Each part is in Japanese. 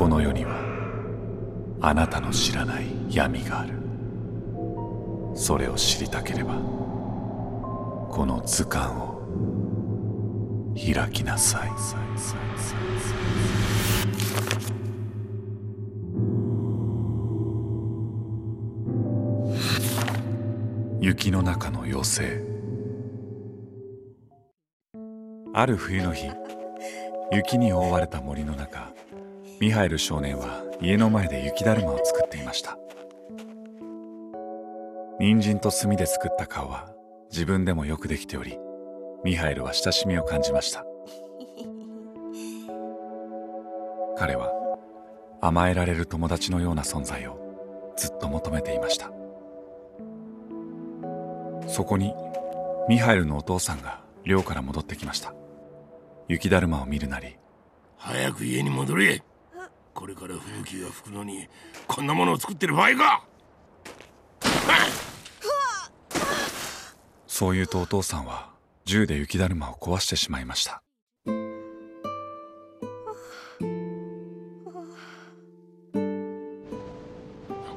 この世にはあなたの知らない闇がある。それを知りたければこの図鑑を開きなさい。雪の中の妖精。ある冬の日雪に覆われた森の中ミハイル少年は家の前で雪だるまを作っていました。人参と炭で作った顔は自分でもよくできておりミハイルは親しみを感じました。彼は甘えられる友達のような存在をずっと求めていました。そこにミハイルのお父さんが寮から戻ってきました。雪だるまを見るなり早く家に戻れ。これから吹雪が吹くのにこんなものを作ってる場合か！そう言うとお父さんは銃で雪だるまを壊してしまいました。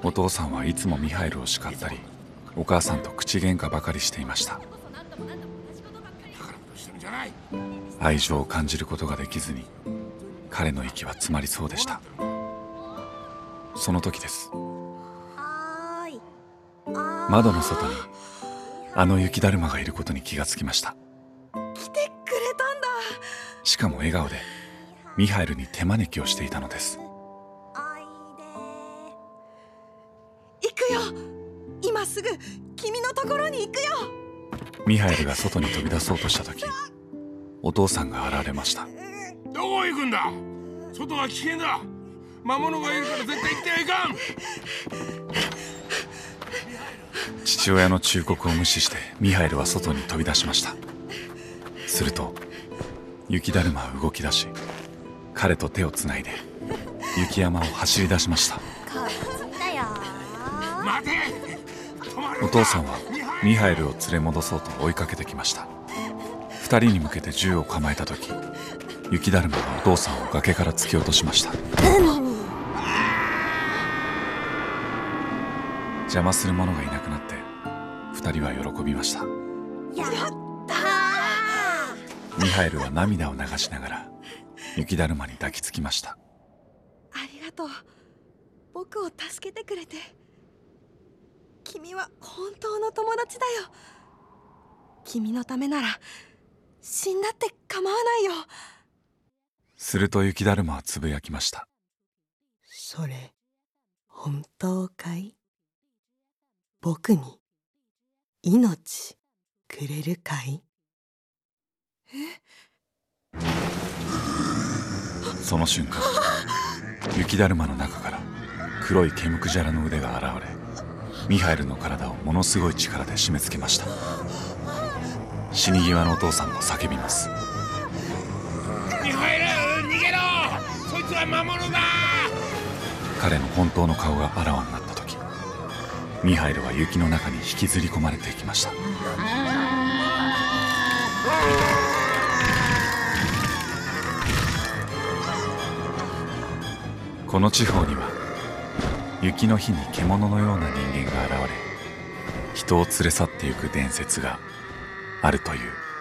お父さんはいつもミハイルを叱ったりお母さんと口喧嘩ばかりしていました。愛情を感じることができずに彼の息は詰まりそうでした。その時です。窓の外にあの雪だるまがいることに気がつきました。来てくれたんだ。しかも笑顔でミハイルに手招きをしていたのです。行くよ。今すぐ君のところに行くよ。ミハイルが外に飛び出そうとした時お父さんが現れましたどこ行くんだ？外は危険だ。魔物がいるから絶対行ってはいかん。父親の忠告を無視してミハイルは外に飛び出しました。すると雪だるまは動き出し彼と手をつないで雪山を走り出しました。お父さんはミハイルを連れ戻そうと追いかけてきました。二人に向けて銃を構えた時雪だるまがお父さんを崖から突き落としました。邪魔する者がいなくなって二人は喜びました。やったミハイルは涙を流しながら雪だるまに抱きつきました。ありがとう。僕を助けてくれて。君は本当の友達だよ。君のためなら死んだって構わないよ。すると雪だるまはつぶやきました。それ本当かい？僕に命くれるかい？その瞬間雪だるまの中から黒い毛むくじゃらの腕が現れミハイルの体をものすごい力で締め付けました死に際のお父さんも叫びますミハイル逃げろそつは魔物だ彼の本当の顔があらわになった時ミハイルは雪の中に引きずり込まれていきました。この地方には雪の日に獣のような人間が現れ人を連れ去ってゆく伝説があるという。